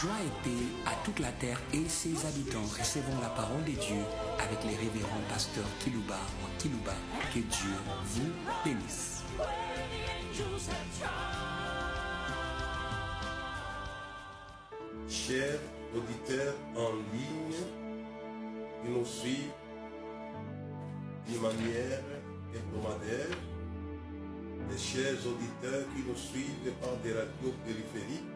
Joie et paix à toute la terre et ses habitants. Recevons la parole de Dieu avec les révérends pasteurs Kilouba ou Kilouba. Que Dieu vous bénisse. Chers auditeurs en ligne qui nous suivent d'une manière hebdomadaire, les chers auditeurs qui nous suivent par des radios périphériques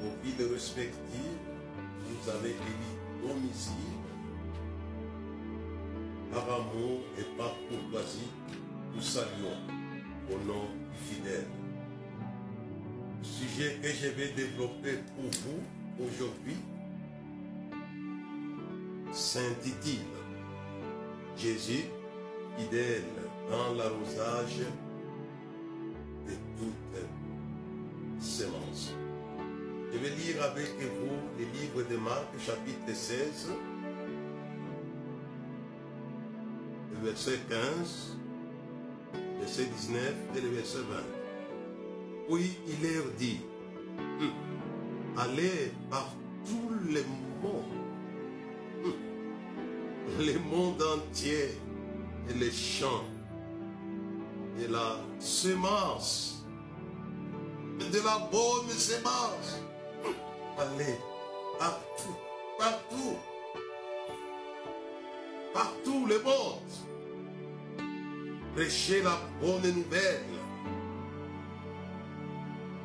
vos villes respectives, vous avez élu domicile, par amour et par courtoisie, nous saluons au nom du fidèle. Le sujet que je vais développer pour vous aujourd'hui s'intitule Jésus fidèle dans l'arrosage de toutes. Je vais lire avec vous le livre de Marc, chapitre 16, le verset 15, verset 19 et le verset 20. Oui, il leur dit, Hum, allez par tout le monde, Hum, le monde entier et les champs et la semence, de la bonne semence. Allez partout, partout, partout le monde. Prêchez la bonne nouvelle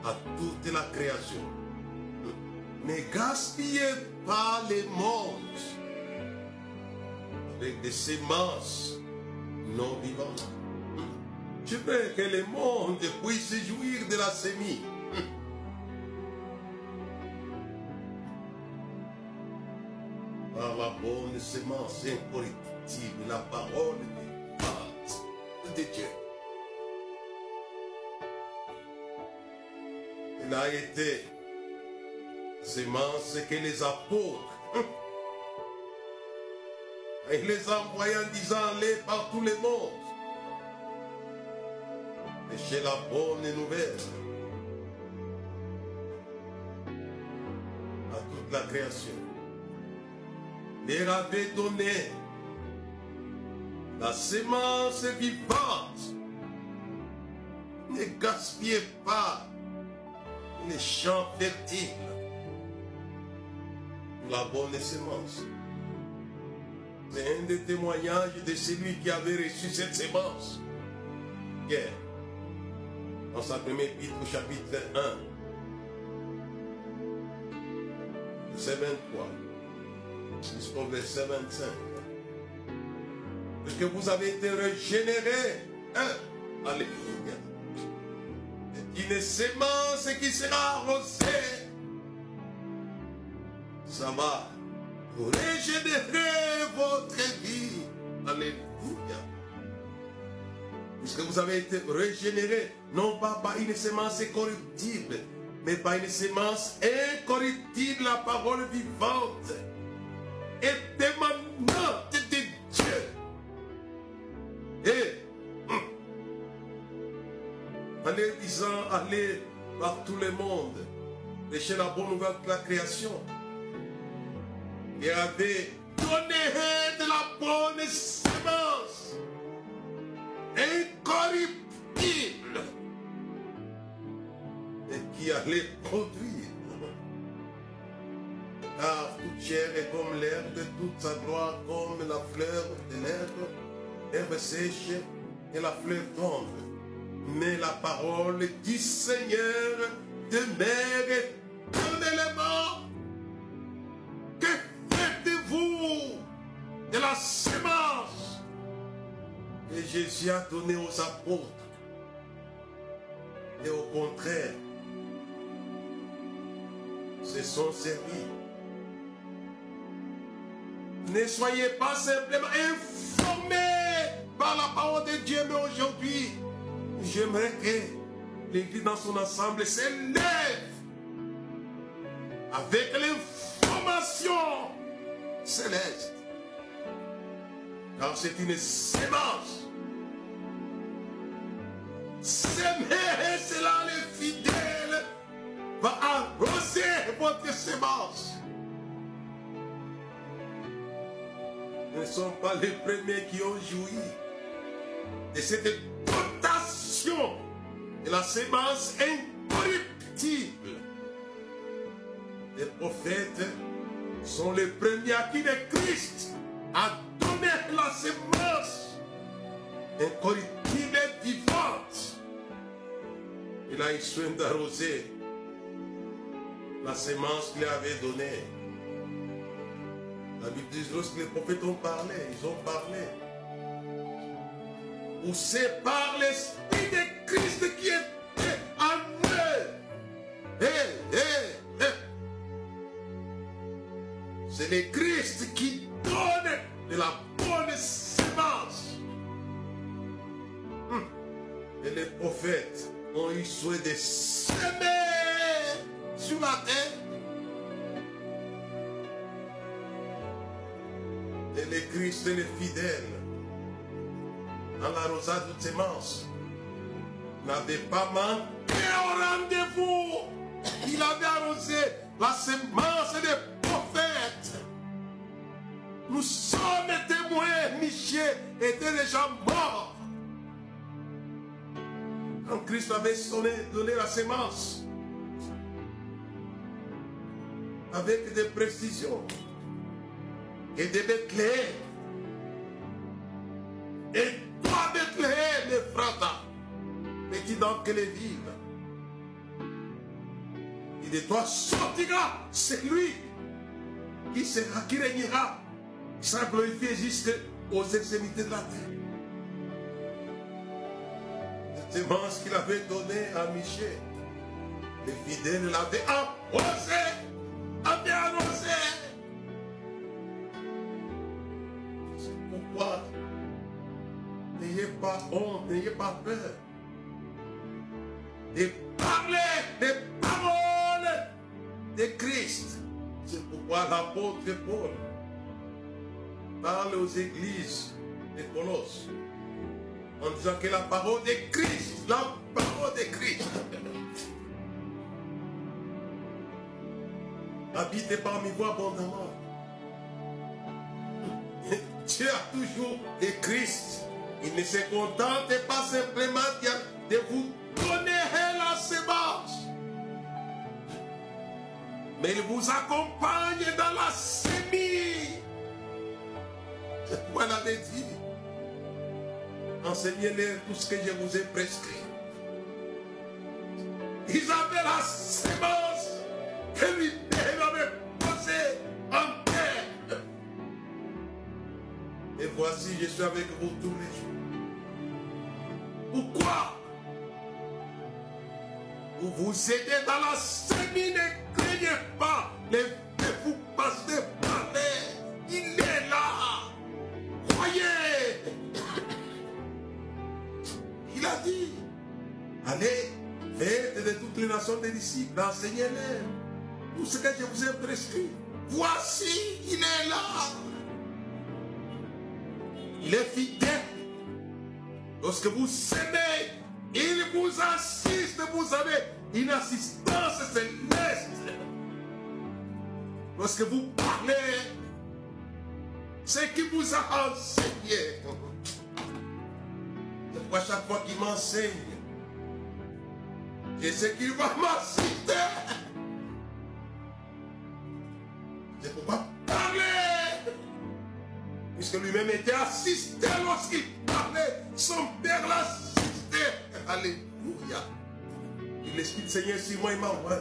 à toute la création. Ne gaspillez pas les mondes avec des semences non vivantes. Je veux que le monde puisse jouir de la sémie. La bonne semence incorruptible, la parole de, Dieu. Il a été semence que les apôtres il les a envoyés en disant allez par tout le monde. Prêchez la bonne nouvelle à toute la création. Leur avait donné la semence vivante. Ne gaspillez pas les champs fertiles pour la bonne semence. C'est un des témoignages de celui qui avait reçu cette semence. Pierre, dans sa première épître au chapitre 1, verset 23, jusqu'au verset 25. Parce que vous avez été régénérés. Alléluia. Une semence qui sera arrosée. Ça va régénérer votre vie. Alléluia. Puisque vous avez été régénéré, non pas par une semence corruptible, mais par une semence incorruptible, la parole vivante, et émanante de Dieu. Et en leur disant, allez par tout le monde, prêcher la bonne nouvelle de la création et avait donné de la bonne semence, incorruptible, et qui allait produire. Chair est comme l'herbe, toute sa gloire comme la fleur de l'herbe, herbe sèche et la fleur tombe. Mais la parole du Seigneur demeure éternellement. Que faites-vous de la semence que Jésus a donnée aux apôtres? Et au contraire, se sont servis. Ne soyez pas simplement informés par la parole de Dieu, mais aujourd'hui, j'aimerais que l'Église dans son ensemble s'élève avec l'information céleste. Car c'est une sémence. Ne sommes pas les premiers qui ont joui de cette dotation de la sémence incorruptible. Les prophètes sont les premiers à qui le Christ a donné la sémence incorruptible et vivante. Il a eu soin d'arroser la sémence qu'il avait donnée. La Bible dit lorsque les prophètes ont parlé, ils ont parlé. Ou c'est par l'Esprit de Christ qui était en eux. Hé, hé, hé. C'est le Christ qui donne de la le Christ est le fidèle. Dans la rosade de sémence, n'avait pas manqué au rendez-vous. Il avait arrosé la sémence des prophètes. Nous sommes témoins, Michel était déjà mort. Quand Christ avait sonné, donné la sémence, avec des précisions, et de Bethléem, que les villes, et de toi sortira celui qui sera, qui régnera, sera glorifié jusqu'aux extrémités de la terre. La sémence qu'il avait donnée à Michel, les fidèles l'avaient arrosé, avaient arrosé. C'est pourquoi n'ayez pas honte, n'ayez pas peur de parler des paroles de Christ. C'est pourquoi l'apôtre Paul parle aux églises de Colosse en disant que la parole de Christ, la parole de Christ, habite parmi vous abondamment. Dieu a toujours le Christ. Il ne se contente pas simplement de vous Mais il vous accompagne dans la sémie. C'est pourquoi il avait dit. Enseignez-les tout ce que je vous ai prescrit. Ils avaient la sémence que lui avait posée en terre. Et voici, je suis avec vous tous les jours. Pourquoi? Vous vous aidez dans la sémie, les nations des disciples, enseignez-les tout ce que je vous ai prescrit. Voici, il est là. Il est fidèle. Lorsque vous s'aimez, il vous assiste. Vous avez une assistance céleste. Lorsque vous parlez, c'est qui vous a enseigné? C'est pourquoi chaque fois qu'il m'enseigne, je sais qu'il va m'assister. C'est pourquoi parler. Puisque lui-même était assisté lorsqu'il parlait, son Père l'assistait. Alléluia. L'Esprit du Seigneur sur moi, il m'a envoyé.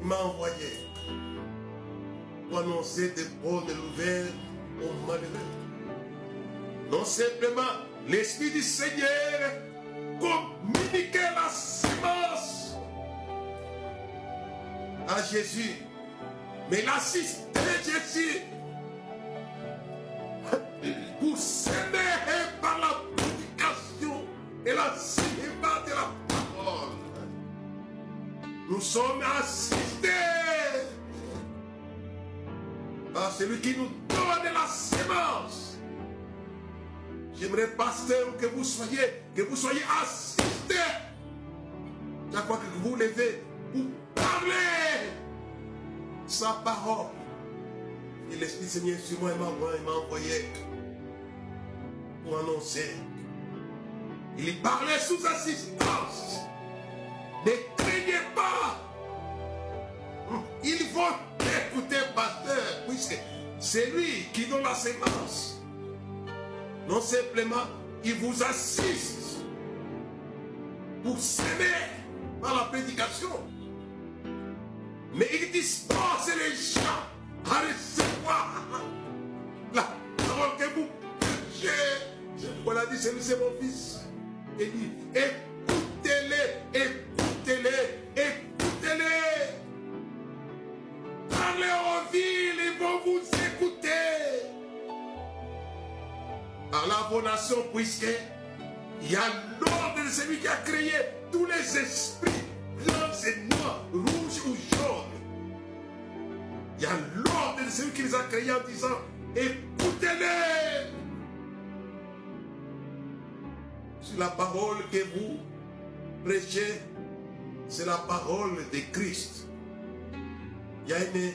Il m'a envoyé pour annoncer des bonnes nouvelles aux malheureux. Non simplement l'Esprit du Seigneur communiquait la sémence Jésus. Mais l'assisté Jésus pour s'aimer par la prédication et l'enseignement de la parole. Nous sommes assistés par celui qui nous donne la sémence. J'aimerais, pasteur, que vous soyez, que vous soyez assistés. Chaque fois que vous levez, vous parlez sa parole. Et l'Esprit Seigneur sur moi, il m'a envoyé pour annoncer. Il parlait sous assistance. Ne craignez pas. Il faut écouter pasteur, puisque c'est lui qui donne la sémence. Non simplement, il vous assiste pour s'aimer par la prédication. Mais il dispense les gens à recevoir la parole que vous prêchez. Voilà dit, c'est c'est mon fils. Il dit, écoutez-les, écoutez-les, écoutez-les. Parlez aux villes, ils vont vous écouter. Par la bonne nation, puisque il y a l'ordre de celui qui a créé tous les esprits, blancs et noirs, rouges ou jaunes. Il y a l'ordre de celui qui les a créés en disant, écoutez-les. C'est la parole que vous prêchez, c'est la parole de Christ. Il y a une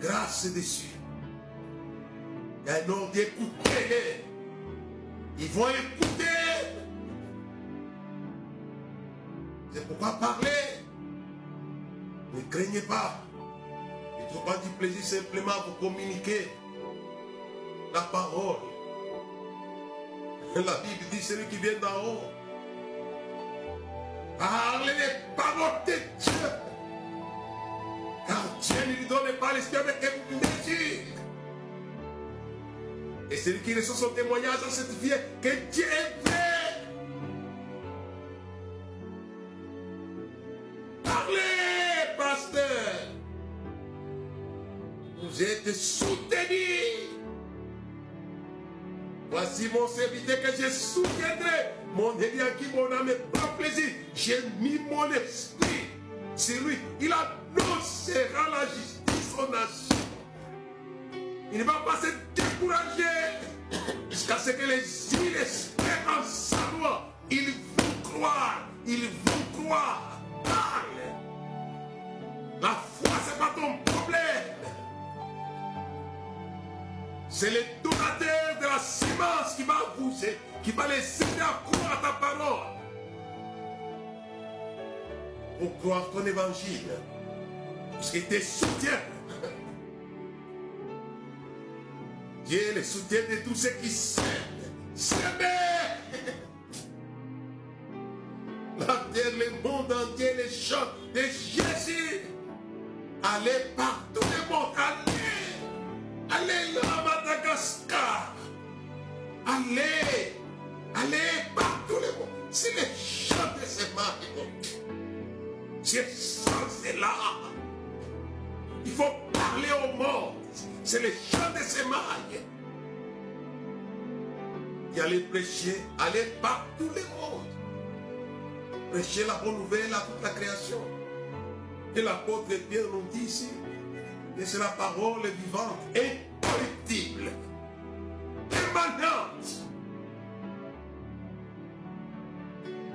grâce dessus. Il y a un ordre d'écouter. Ils vont écouter. C'est pourquoi parler. Ne craignez pas. Il ne faut pas du plaisir simplement pour communiquer la parole. La Bible dit celui qui vient d'en haut. Parlez les paroles de Dieu. Car Dieu ne lui donne pas l'esprit avec mesure. Et celui qui reçoit son témoignage cette vie, que Dieu est vrai. Êtes soutenu. Voici mon serviteur que je soutiendrai. Mon qui mon âme prend plaisir. J'ai mis mon esprit sur lui. Il annoncera la justice aux nations. Il ne va pas se décourager jusqu'à ce que les îles espèrent en sa loi. Ils vont croire. Ils vont croire. C'est le donateur de la sémence qui va vous qui va les aider à croire à ta parole. Pour croire ton évangile. Parce qu'il te soutient. Dieu le soutien de tous ceux qui s'aiment. La terre, le monde entier, les chants de Jésus. Allez partout Et aller prêcher, aller partout le monde. Prêcher la bonne nouvelle à toute la création. Et l'apôtre Pierre nous dit ici que c'est la parole vivante, incorruptible, permanente,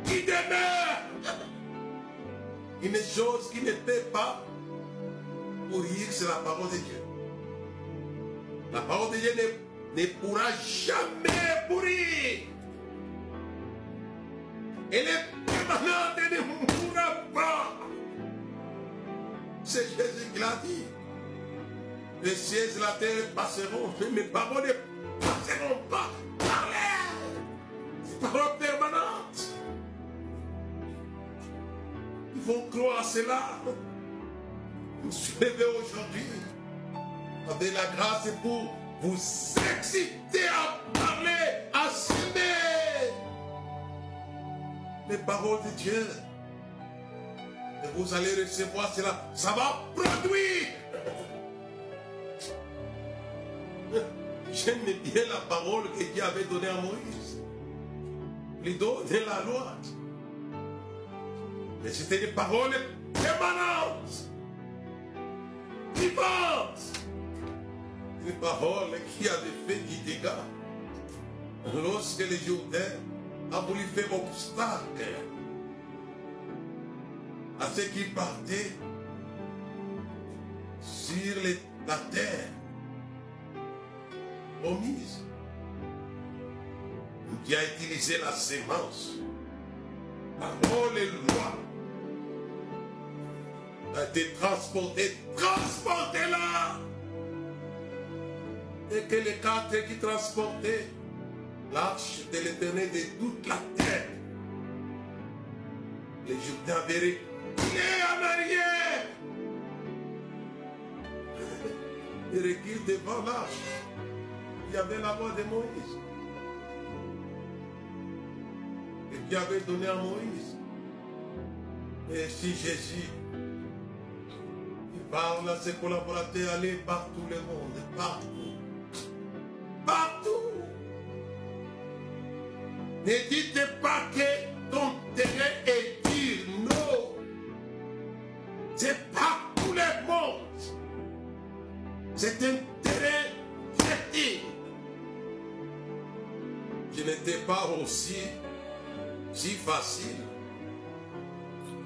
qui demeure. Une chose qui ne peut pas pourrir, c'est la parole de Dieu. La parole de Dieu ne, ne pourra jamais pourrir. Elle est permanente et ne mourra pas. C'est Jésus qui l'a dit. Les cieux et la terre passeront, mais mes paroles ne passeront pas. Parlez. C'est parole permanente. Il faut croire à cela. Je suis aujourd'hui avec la grâce pour vous exciter à parler, à s'aimer. Les paroles de Dieu. Et vous allez recevoir cela. Ça va produire. J'aime bien la parole que Dieu avait donnée à Moïse. Il donnait la loi. Mais c'était des paroles permanentes, vivantes. Une parole qui avait fait du dégât. Lorsque les Jourdain a voulu faire obstacle à ceux qui partaient sur la terre promise. Qui a utilisé la sémence, parole et loi, a été transporté, transporté là. Et que les quatre qui transportaient l'arche de l'éternel de toute la terre. Les Jourdains avaient reculé en arrière. Devant l'arche. Il y avait la voix de Moïse. Et qui avait donné à Moïse. Et si Jésus il parle à ses collaborateurs, allez partout le monde. Partout. Ne dites pas que ton terrain est dur. Non. C'est partout le monde. C'est un terrain fertile. Je n'étais pas aussi si facile.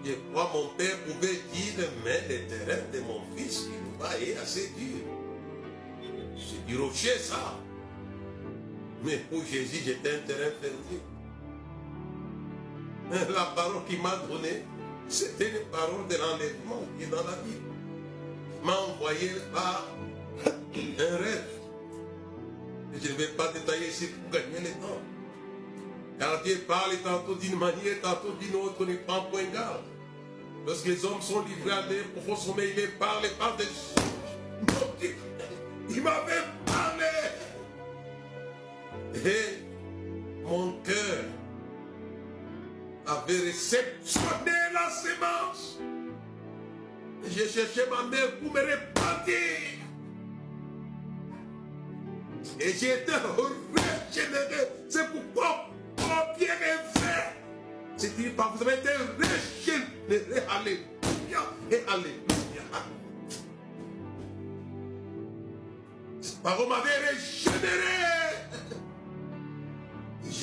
Je crois mon père pouvait dire, mais le terrain de mon fils, il va est assez dur. C'est du rocher ça. Mais pour Jésus, j'étais un terrain fertile. La parole qu'il m'a donnée, c'était une parole de l'enlèvement qui est dans la Bible. Il m'a envoyé par un rêve. Je ne vais pas détailler ici pour gagner le temps. Car Dieu parle tantôt d'une manière, tantôt d'une autre, on n'y prend point garde. Lorsque les hommes sont livrés à des profonds sommeil, ils parlent par des choses. Il m'avait. Et mon cœur avait réceptionné la sémence. J'ai cherché ma mère pour me repentir. Et j'ai été régénéré. C'est pourquoi mon bien est fait. C'est dit par vous avez été régénéré. Alléluia et Alléluia. Cette parole m'avait régénéré.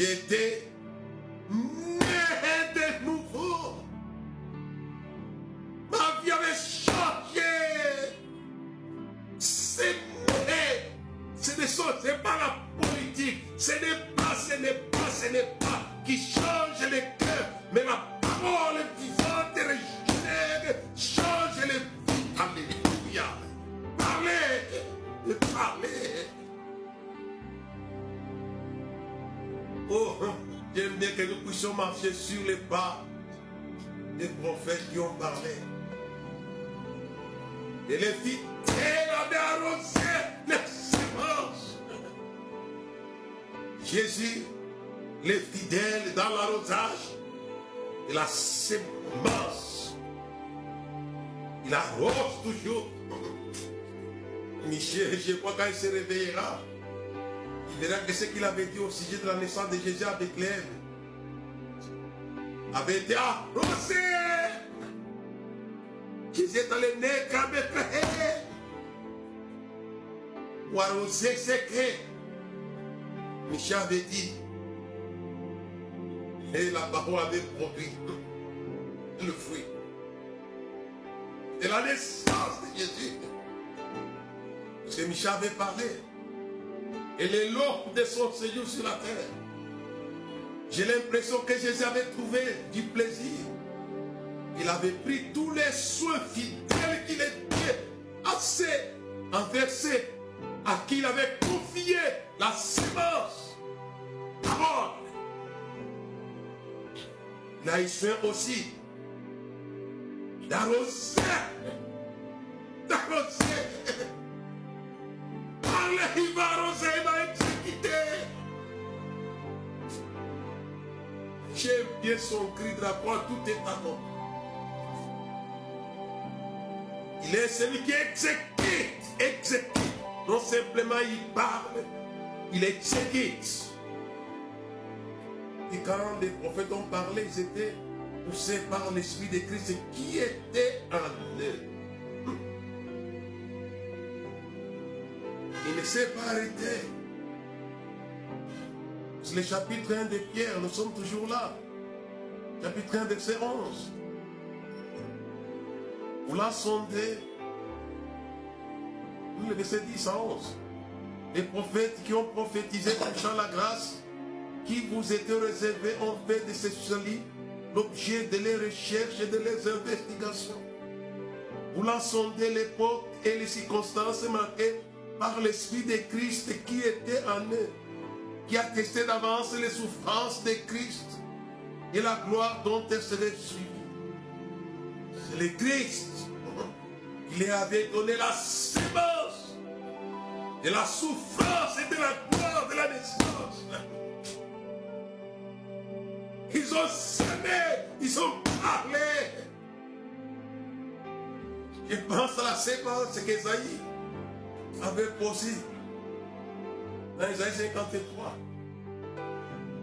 J'étais Et les fidèles avaient arrosé les semences. Jésus, les fidèles dans l'arrosage et la semence. Il arrose toujours. Michel, je crois quand il se réveillera, il verra que ce qu'il avait dit au sujet de la naissance de Jésus à Bethléem avait été arrosé. Jésus est allé Bethléem. Ou arroser secret. Michel avait dit. Et la parole avait produit le fruit. Et la naissance de Jésus. Parce que Michel avait parlé. Et les lots de son Seigneur sur la terre. J'ai l'impression que Jésus avait trouvé du plaisir. Il avait pris tous les soins fidèles qu'il était assez enversé à qui il avait confié la a eu soin aussi d'arroser. D'arroser. Parle, il va arroser, il va exécuter. J'aime bien son cri de croix, tout est à nom. Est celui qui exécute, exécute. Non simplement il parle, il exécute. Et quand les prophètes ont parlé, ils étaient poussés par l'Esprit de Christ qui était en eux. Il ne s'est pas arrêté. C'est le chapitre 1 de Pierre, nous sommes toujours là. Chapitre 1, verset 11. Vous la sondez Le verset 10 à 11. Les prophètes qui ont prophétisé touchant la grâce qui vous était réservée ont fait de ces solis l'objet de leurs recherches et de leurs investigations. Voulant sonder l'époque et les circonstances marquées par l'Esprit de Christ qui était en eux, qui attestait d'avance les souffrances de Christ et la gloire dont elle serait suivie. C'est le Christ leur avait donné la sémence de la souffrance et de la gloire de la naissance. Ils ont semé, ils ont parlé. Je pense à la séquence qu'Esaïe avait posée dans Isaïe 53.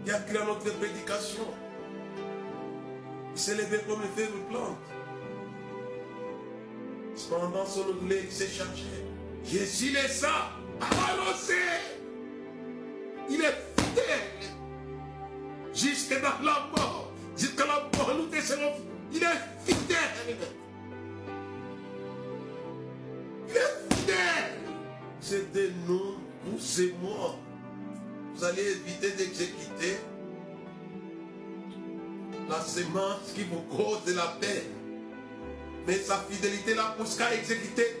Il a créé notre prédication. Il s'est levé comme une de plante. Cependant, son blé s'est chargé. Jésus ça annoncé. Il est fidèle. Jusque dans la mort. Jusqu'à la mort, nous décevons. Il est fidèle. Il est fidèle. C'est de nous, vous et moi. Vous allez éviter d'exécuter la semence qui vous cause de la peine. Mais sa fidélité la pousse qu'à exécuter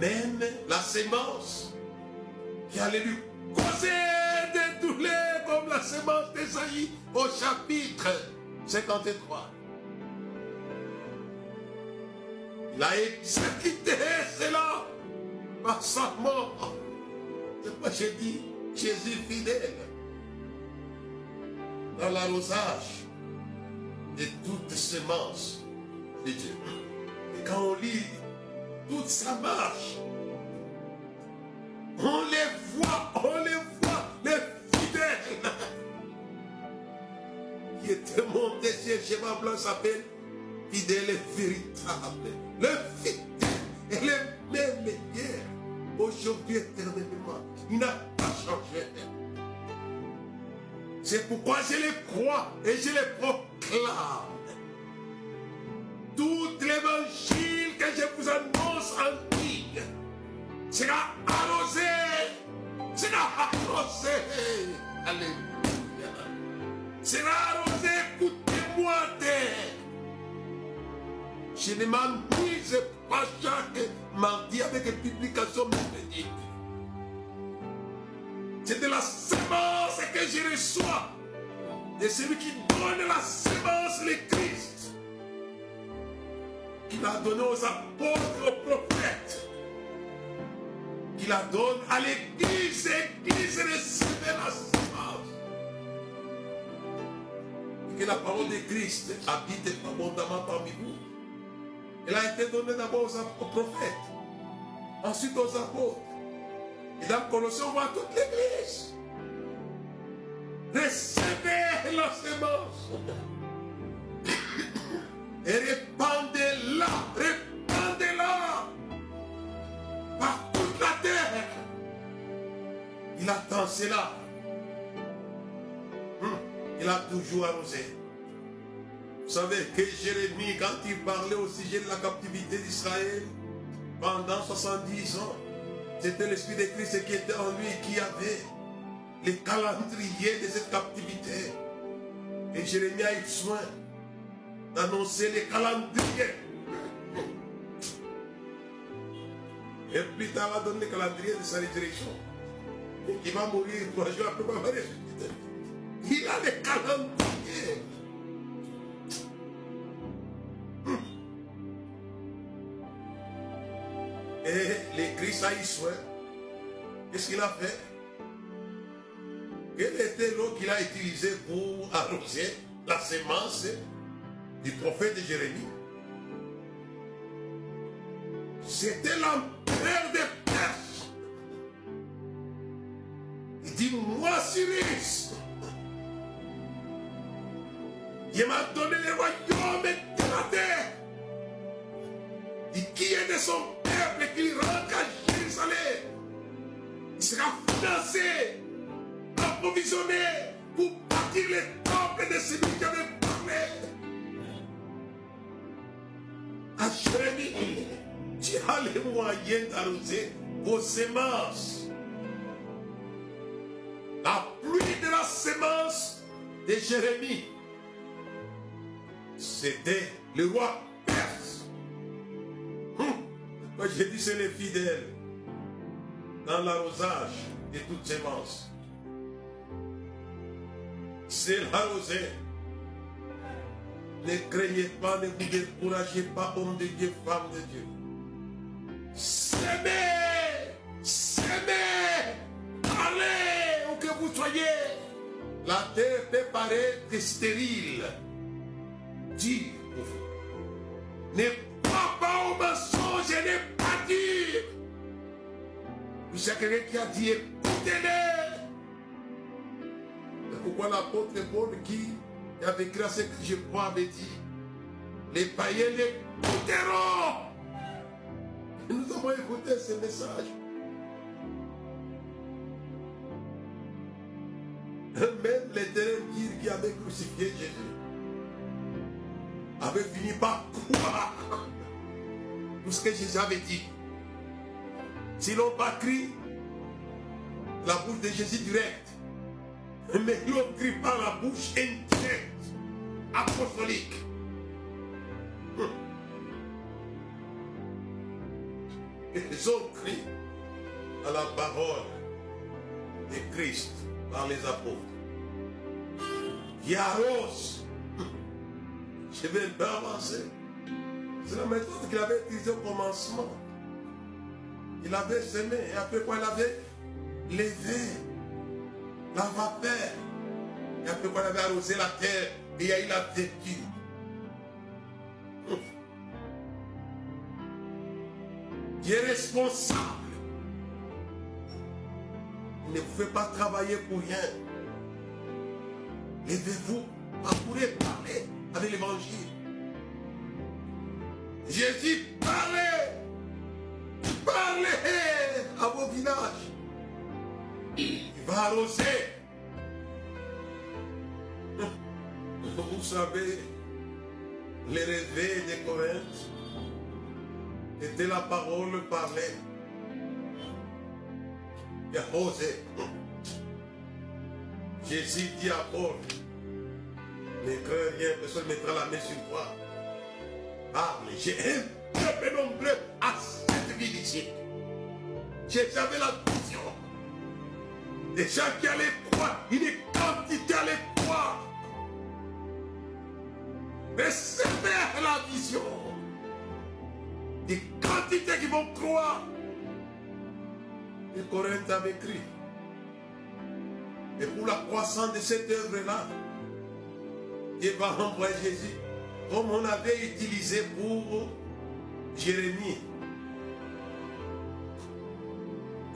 même la sémence qui allait lui causer des douleurs comme la sémence d'Esaïe au chapitre 53. Il a exécuté cela par sa mort. C'est pourquoi j'ai dit Jésus fidèle dans l'arrosage de toute semence de Dieu. Quand on lit toute sa marche, on les voit, on les voit, les fidèles qui étaient montés chez Schéma Blanc s'appelle fidèle et véritable. Le fidèle est le même hier, aujourd'hui éternellement. Il n'a pas changé. C'est pourquoi je les crois et je les proclame. Tout l'évangile je vous annonce en ligne sera arrosé. Sera arrosé. Alléluia. Sera arrosé, écoutez-moi. Je ne m'amuse pas chaque mardi avec une publication mercredi. C'est de la semence que je reçois de celui qui donne la semence, le Christ, qu'il a donné aux apôtres, aux prophètes, qu'il a donné à l'église, l'église recevait la semence. Que la parole de Christ habite abondamment parmi vous. Elle a été donnée d'abord aux prophètes, ensuite aux apôtres. Et dans Colossiens, on voit toute l'église. Recevez la semence. Et répandez-la, cela. Hum, Il a toujours arrosé. Vous savez que Jérémie, quand il parlait au sujet de la captivité d'Israël, pendant 70 ans, c'était l'Esprit de Christ qui était en lui et qui avait les calendriers de cette captivité. Et Jérémie a eu soin d'annoncer les calendriers. Et plus tard, il va donner les calendriers de sa résurrection. Il va mourir trois jours après avoir ressuscité. Il a les calendriers. Et Christ a eu soin. Qu'est-ce qu'il a fait? Quelle était l'eau qu'il a utilisée pour arroser la semence du prophète Jérémie? C'était l'empereur des Il dit, moi Cyrus, Dieu m'a donné le royaume de la terre. Et qui est de son peuple qu'il rentre à Jérusalem? Il sera financé, approvisionné pour bâtir le temple de celui qui avait parlé. À Jérémie, tu as les moyens d'arroser vos semences. De Jérémie, c'était le roi Perse. Hum. Moi j'ai dit c'est les fidèles dans l'arrosage de toutes semences. C'est l'arrosé. Ne craignez pas, ne vous découragez pas, homme de Dieu, femme de Dieu. Semez, semez, allez où que vous soyez. La terre peut paraître stérile. Dis pour vous. Ne pas au mensonge et ne pas dire. A quelqu'un qui a dit écoutez-les. C'est pourquoi l'apôtre Paul qui avait écrit à ce que je crois avait dit les païens l'écouteront. Et nous avons écouté ce message. L'éternel dire qui avait crucifié Jésus avait fini par croire tout ce que Jésus avait dit. S'ils n'ont pas crié la bouche de Jésus direct, mais ils ont crié par la bouche indirecte, apostolique. Ils ont crié à la parole de Christ par les apôtres. Yaros, je vais pas avancer. C'est la méthode qu'il avait utilisée au commencement. Il avait semé et après quoi il avait levé la vapeur. Et après quoi il avait arrosé la terre il a eu la vécu. Qui est responsable. Il ne pouvez pas travailler pour rien. Levez-vous, parcourez, parlez avec l'évangile. Jésus parlez, parlez à vos villages. Il va arroser. Vous savez, les rêves de Corinthe était la parole parlée. Il a osé. Jésus dit à Paul, ne crains rien, personne ne mettra la main sur toi. Parle, j'ai un peuple nombreux à cette vie d'ici. J'avais la vision. Des gens qui allaient croire, une quantité allaient croire. Recevez la vision. Des quantités qui vont croire. Et Corinthe avait écrit. Et pour la croissance de cette œuvre-là, Dieu va envoyer Jésus comme on avait utilisé pour Jérémie.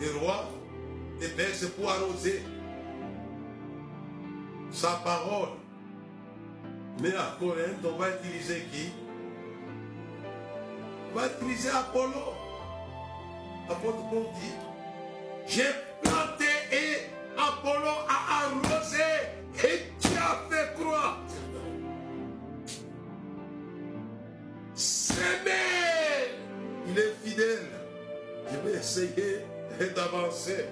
Les rois, les c'est pour arroser sa parole. Mais à Corinthe, on va utiliser qui? On va utiliser Apollo. Apôtre Paul dit, j'ai et Apollo a arrosé et tu as fait croire. S'aimer. Il est fidèle. Je vais essayer d'avancer.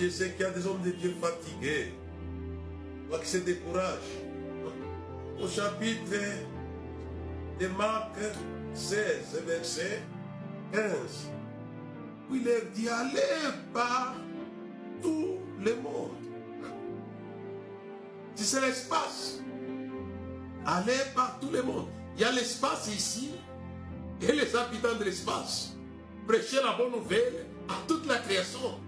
Je sais qu'il y a des hommes de Dieu fatigués. Pas qui se découragent. Au chapitre de Marc 16, verset 15, où il leur dit allez par tout le monde. C'est l'espace, allez par tout le monde. Il y a l'espace ici et les habitants de l'espace. Prêchez la bonne nouvelle à toute la création.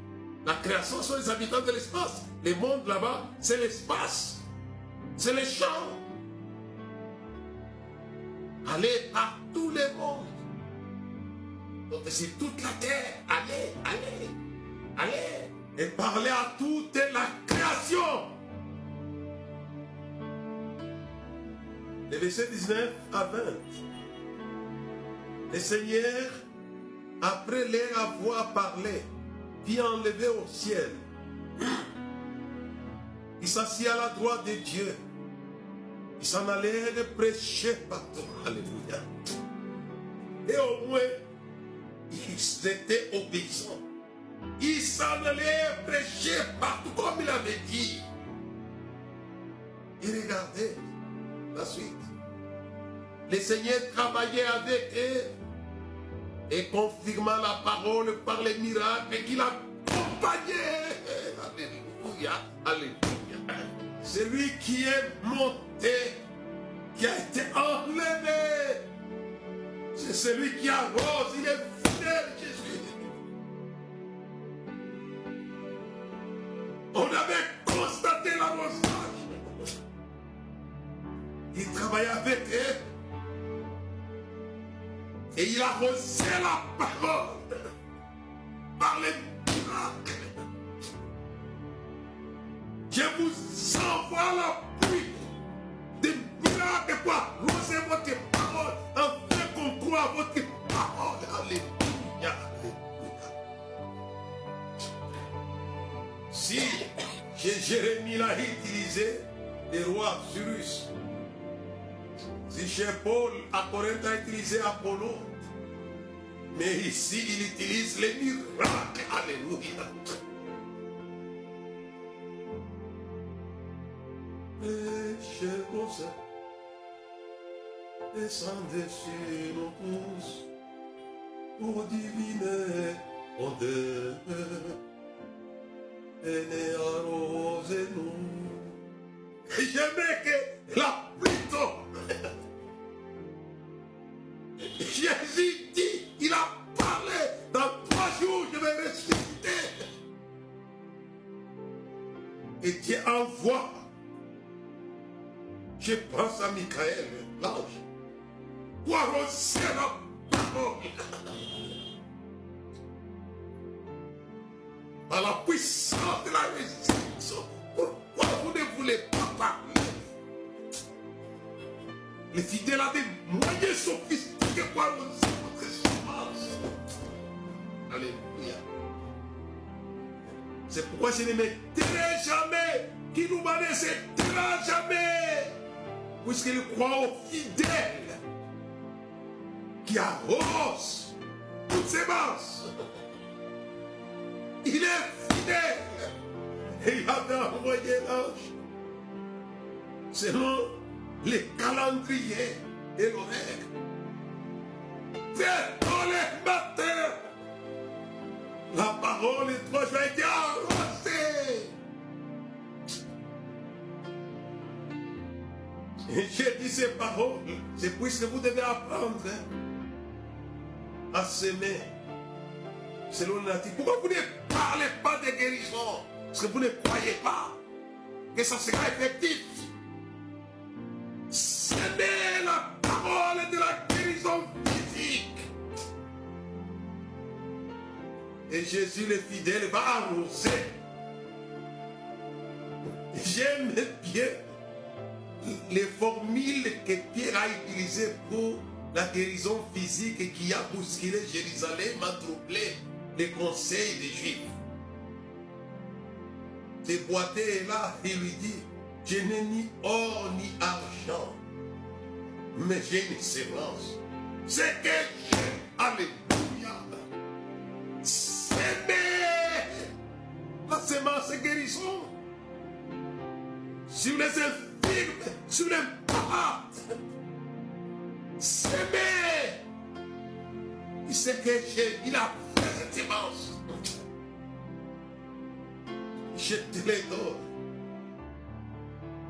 La création sont les habitants de l'espace. Le monde là-bas, c'est l'espace. C'est les champs. Allez par tout le monde. Donc c'est toute la terre. Allez, allez, allez. Et parlez à toute la création. Les versets 19 à 20. Le Seigneur, après leur avoir parlé, puis enlevé au ciel, il s'assit à la droite de Dieu. Il s'en allait de prêcher partout. Alléluia. Et au moins, qu'ils étaient obéissants. Ils s'en allaient prêcher partout comme il avait dit. Et regardez la suite. Le Seigneur travaillait avec eux et confirmant la parole par les miracles qu'il accompagnait. Alléluia, alléluia. Celui qui est monté, qui a été enlevé, c'est celui qui arrose, il est fidèle, Jésus. Et il arrosait la parole Corinthe, a utilisé Apollo, mais ici, il utilise les miracles. Alléluia. Péchemos, descendez sur nos pouces pour diviner en deux. Venez arrosez-nous. J'aimais que la tombe. Jésus dit, il a parlé, dans trois jours je vais ressusciter. Et Dieu envoie, je pense à Michael, l'ange, pour arroser la parole. Par la puissance de la résurrection, pourquoi vous ne voulez pas parler Les fidèles ont des semence. Alléluia. C'est pourquoi je ne me jamais. Qui nous se taira jamais. Puisqu'il croit aux fidèles qui arrosent toutes ces masses. Il est fidèle. Et il avait envoyé l'ange selon les calendriers et l'horaire. Tous les matins, la parole trois jours été. Et j'ai dit ces paroles, c'est puisque vous devez apprendre à s'aimer selon la nature. Pourquoi vous ne parlez pas de guérison Parce que vous ne croyez pas que ça sera effectif. S'aimer Et Jésus le fidèle va arroser. J'aime bien les formules que Pierre a utilisées pour la guérison physique et qui a bousculé Jérusalem, a troublé les conseils des Juifs. Ce boité est là, il lui dit, je n'ai ni or ni argent, mais j'ai une sémence. C'est que j'ai, alléluia, sémence est guérison. Sur les infirmes, sur les malades, s'aimer. Il sait que j'ai, il a fait cette sémence. Je te les donne.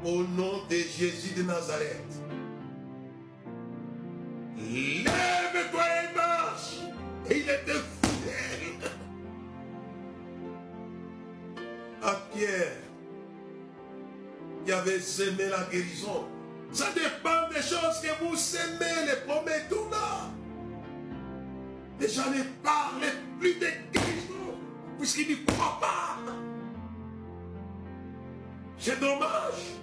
Au nom de Jésus de Nazareth. Lève-toi et marche. Et il était Qui avait semé la guérison. Ça dépend des choses que vous semez, les promesses, tout là. Et j'en ai parlé plus de guérison, puisqu'il n'y croit pas. C'est dommage.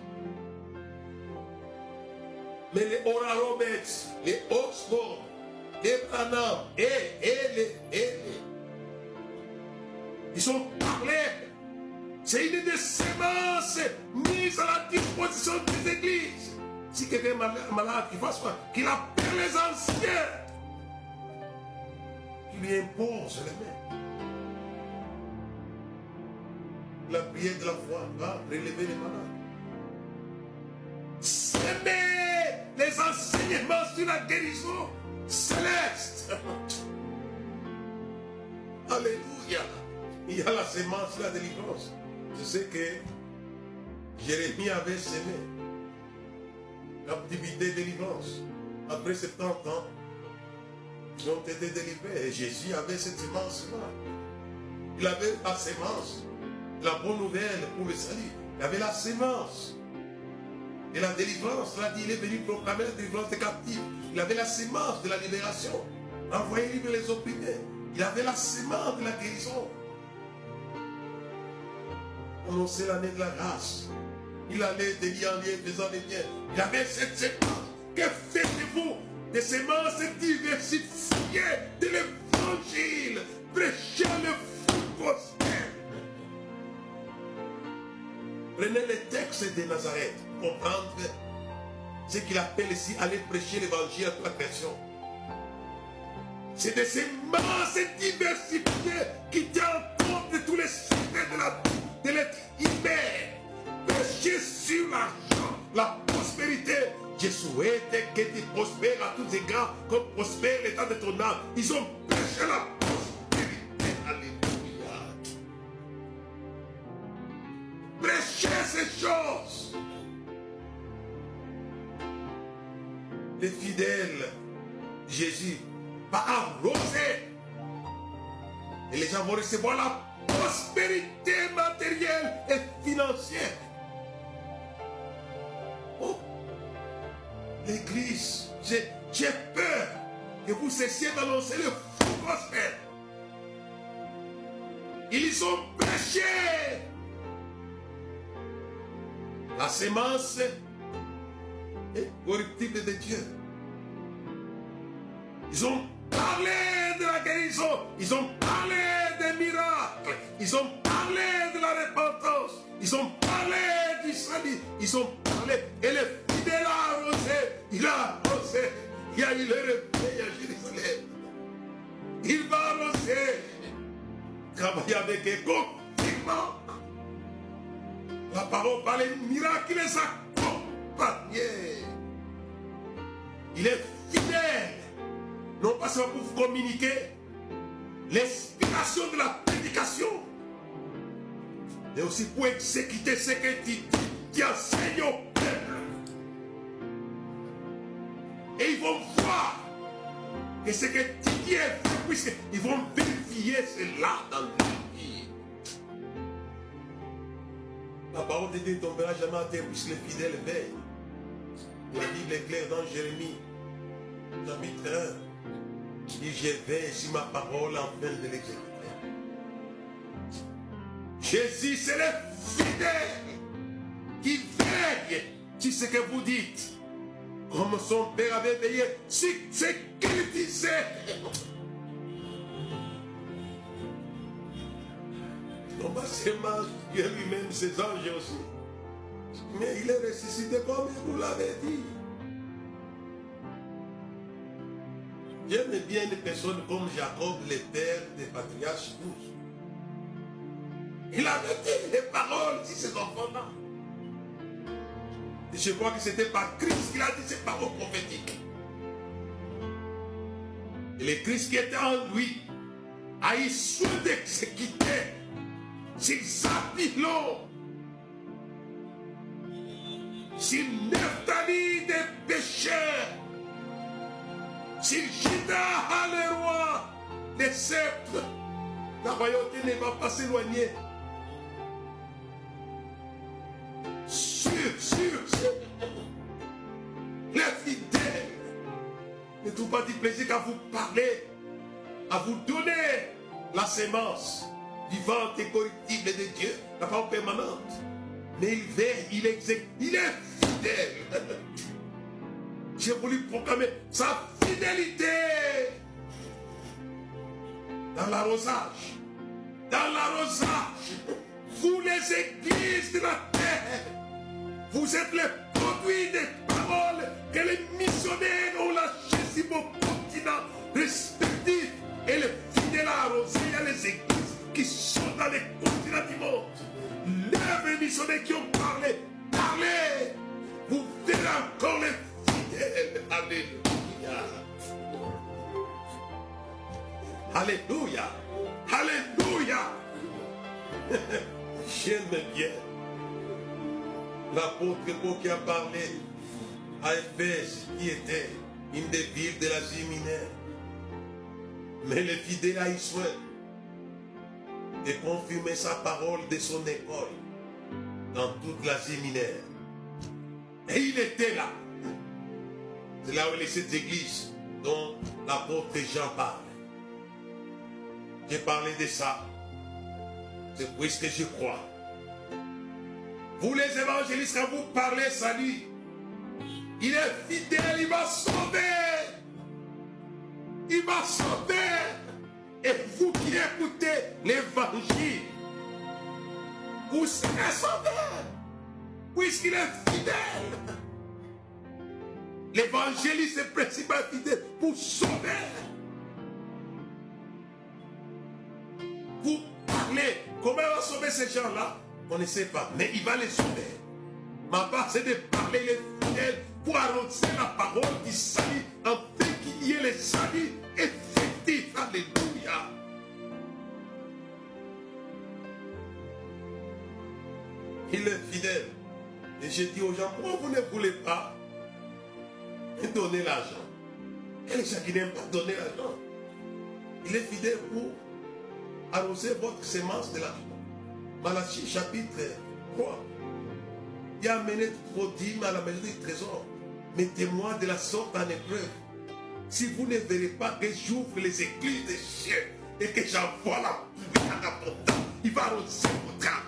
Mais les Oraromex, les Oxford, les Branham, et, et les, et ils ont parlé. C'est une des semences mises à la disposition des églises. Si quelqu'un est malade, qu'il fasse quoi? Qu'il appelle les anciens. Tu lui imposes les mains. La prière de la foi va relever les malades. S'aimer les enseignements sur la guérison céleste. Alléluia. Il y a la semence, la délivrance. Je sais que Jérémie avait semé captivité, délivrance. Après 70 ans, ils ont été délivrés. Et Jésus avait cette semence-là. Il avait la semence, la bonne nouvelle pour le salut. Il avait la semence. Et la délivrance, dit, il est venu proclamer la délivrance des captifs. Il avait la semence de la libération. Envoyer libre les opprimés. Il avait la semence de la guérison. L'année de la grâce. Il allait de lien en lien, faisant des biens. Il avait cette semence. Que faites-vous des semences diversifiées de l'évangile? Prêchez le prospère. Prenez les textes de Nazareth pour comprendre ce qu'il appelle ici aller prêcher l'évangile à toute création. C'est des semences diversifiées qui tiennent compte de tous les secrets de la de l'être humain. Prêcher sur l'argent, la prospérité. Je souhaite que tu prospères à tous égards comme prospère l'état de ton âme. Ils ont prêché la prospérité. Alléluia. Prêchez ces choses. Les fidèles, Jésus va arroser. Et les gens vont recevoir la prospérité matérielle et financière. Oh, l'église, j'ai peur que vous cessiez d'annoncer le faux prospère. Ils ont prêché la semence est corruptible de Dieu. Ils ont parlé de la guérison. Ils ont parlé des miracles. Ils ont parlé de la repentance. Ils ont parlé du salut. Ils ont parlé. Et le fidèle a arrosé. Il a arrosé. Il a eu le réveil à Jérusalem. Il va arroser. Travailler avec un confinement. La parole par les miracles les accompagnait. Il est pour vous communiquer l'inspiration de la prédication, mais aussi pour exécuter ce que tu, tu enseignes au peuple. Et ils vont voir que ce que tu dis est vrai, puisqu'ils vont vérifier cela dans leur vie. La parole de Dieu ne tombera jamais à terre, puisque les fidèles veillent. La Bible est claire dans Jérémie, chapitre 1. Je veille sur ma parole en train de l'exécuter. Jésus, c'est le fidèle qui veille sur ce que vous dites. Comme son père avait veillé sur ce qu'il disait. Non pas seulement Dieu lui-même, ses anges aussi. Mais il est ressuscité comme vous l'avait dit. J'aime bien les personnes comme Jacob, le père des patriarches tous. Il avait dit des paroles sur ses enfants-là. Je crois que c'était par Christ qu'il a dit ces paroles prophétiques. Et le Christ qui était en lui a eu soin d'exécuter sur Zabylon, sur Neftali des pécheurs, sur Judas le roi des sceptres. La royauté ne va pas s'éloigner. Sur, sur, sur. Les fidèles ne trouvent pas du plaisir qu'à vous parler, à vous donner la sémence vivante et corruptible de Dieu, la parole permanente. Mais il veille, il exécute, il est fidèle. j'ai voulu proclamer sa fidélité dans l'arrosage, dans l'arrosage. Vous les églises de la terre, vous êtes les produits des paroles que les missionnaires ont lâchées sur vos continents respectifs et les fidèles arrosés à les églises qui sont dans les continents du monde. Lève les missionnaires qui ont parlé, parlez. Vous verrez encore les Alléluia. Alléluia. Alléluia. J'aime bien l'apôtre Paul qui a parlé à Éphèse, qui était une des villes de l'Asie mineure. Mais a eu soin de confirmer sa parole de son école dans toute l'Asie mineure. Et il était là. C'est là où il est cette église dont l'apôtre Jean parle. J'ai parlé de ça. C'est puisque je crois. Vous les évangélistes, quand vous parlez salut, il est fidèle, il va sauver. Il va sauver. Et vous qui écoutez l'évangile, vous serez sauvés. Puisqu'il est fidèle. L'évangéliste est principal fidèle pour sauver. Vous parlez. Comment il va sauver ces gens-là? On ne sait pas. Mais il va les sauver. Ma part, c'est de parler les fidèles pour annoncer la parole du salut, afin qu'il y ait le salut effectif. Alléluia. Il est fidèle. Et j'ai dit aux gens, pourquoi vous ne voulez pas donner l'argent Et les gens qui n'aiment pas donner l'argent, il est fidèle pour arroser votre semence de l'argent. Malachie chapitre 3. Il a amené vos dîmes à la maison du trésor. Mettez-moi de la sorte en épreuve. Si vous ne verrez pas que j'ouvre les églises des cieux et que j'envoie la pluie en abondance, il va arroser votre âme.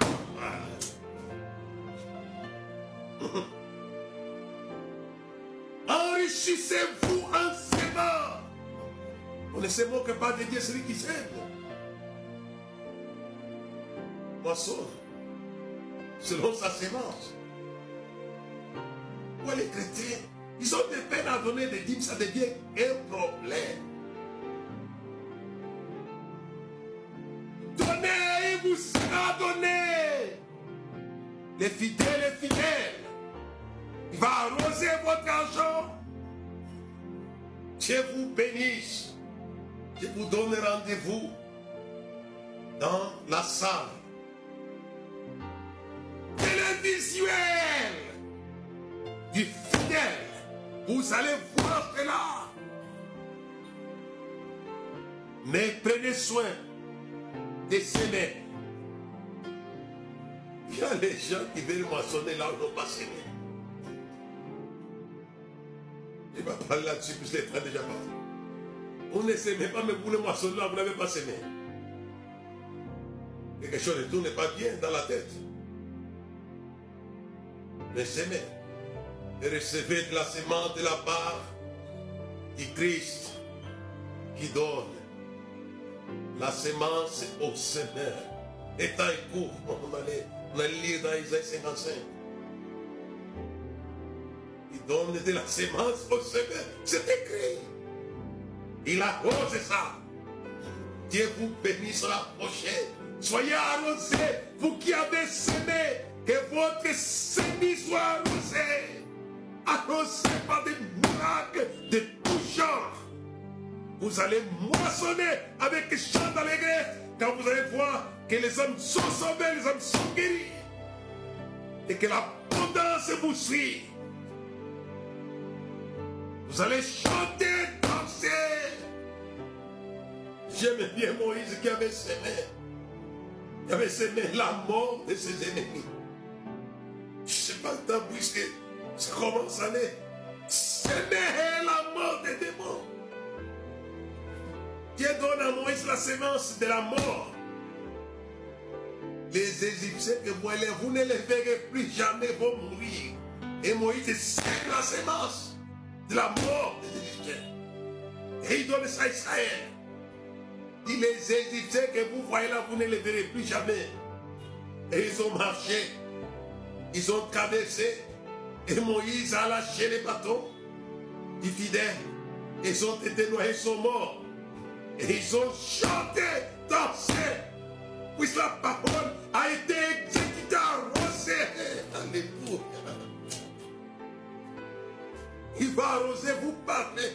Enrichissez-vous en s'aimant. On ne se moque pas de Dieu, celui qui s'aime. Moisson, selon sa sémence. Pour les chrétiens, ils ont des peines à donner des dîmes, ça devient un problème. Donnez, il vous sera donné. Les fidèles, les fidèles. Il va arroser votre argent. Dieu vous bénisse. Je vous donne rendez-vous dans la salle télévisuelle du fidèle. Vous allez voir cela. Mais prenez soin de s'aimer. Il y a les gens qui veulent moissonner là où n'ont pas semé. Je vais parler là-dessus puisque les temps déjà parti. On ne s'aimait pas, mais vous le moissonner là, vous n'avez pas semé. Quelque chose ne tourne pas bien dans la tête. Mais s'aimer. Recevez de la semence de la part du Christ qui donne la semence au semeur. Et est court. On allait, on allait lire dans Isaïe 55. Donne de la semence au semeur. C'est écrit. Il arrose ça. Dieu vous bénisse la prochaine. Soyez arrosés, vous qui avez semé, que votre semis soit arrosé. Arrosé par des miracles de tout genre. Vous allez moissonner avec chant d'allégresse quand vous allez voir que les hommes sont sauvés, les hommes sont guéris. Et que l'abondance vous suit. Vous allez chanter, danser. J'aime bien Moïse qui avait semé. Il avait semé la mort de ses ennemis. Je ne sais pas le temps puisque ça commence à aller. Semer la mort des démons. Dieu donne à Moïse la semence de la mort. Les Égyptiens que vous voyez, vous ne les verrez plus jamais, vont mourir. Et Moïse sème la semence la mort des Égyptiens. Et il donne ça à Israël. Il les Égyptiens que vous voyez là, vous ne les verrez plus jamais. Et ils ont marché. Ils ont traversé. Et Moïse a lâché les bâtons. Les fidèles. Ils ont été noyés, ils sont morts. Et ils ont chanté, dansé. Puisque la parole a été exécutée, Il va oser vous parler.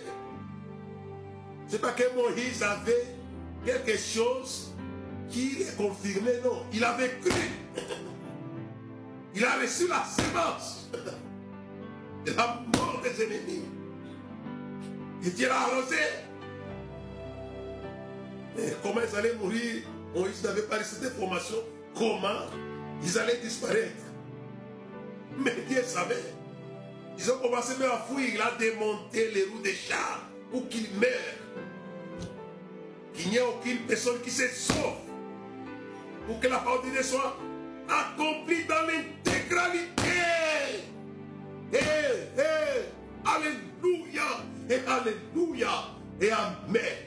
C'est pas que Moïse avait quelque chose qui est confirmé, non. Il avait cru. Il a reçu la semence de la mort des ennemis. Et Dieu l'a arrosé. Mais comment ils allaient mourir? Moïse n'avait pas reçu d'informations. Comment ils allaient disparaître? Mais Dieu savait. Ils ont commencé même à fuir. Il a démonté les roues des chars pour qu'ils meurent. Qu'il n'y ait aucune personne qui se sauve. Pour que la parole de Dieu soit accomplie dans l'intégralité. Et, et, Alléluia. Et Alléluia. Et Amen.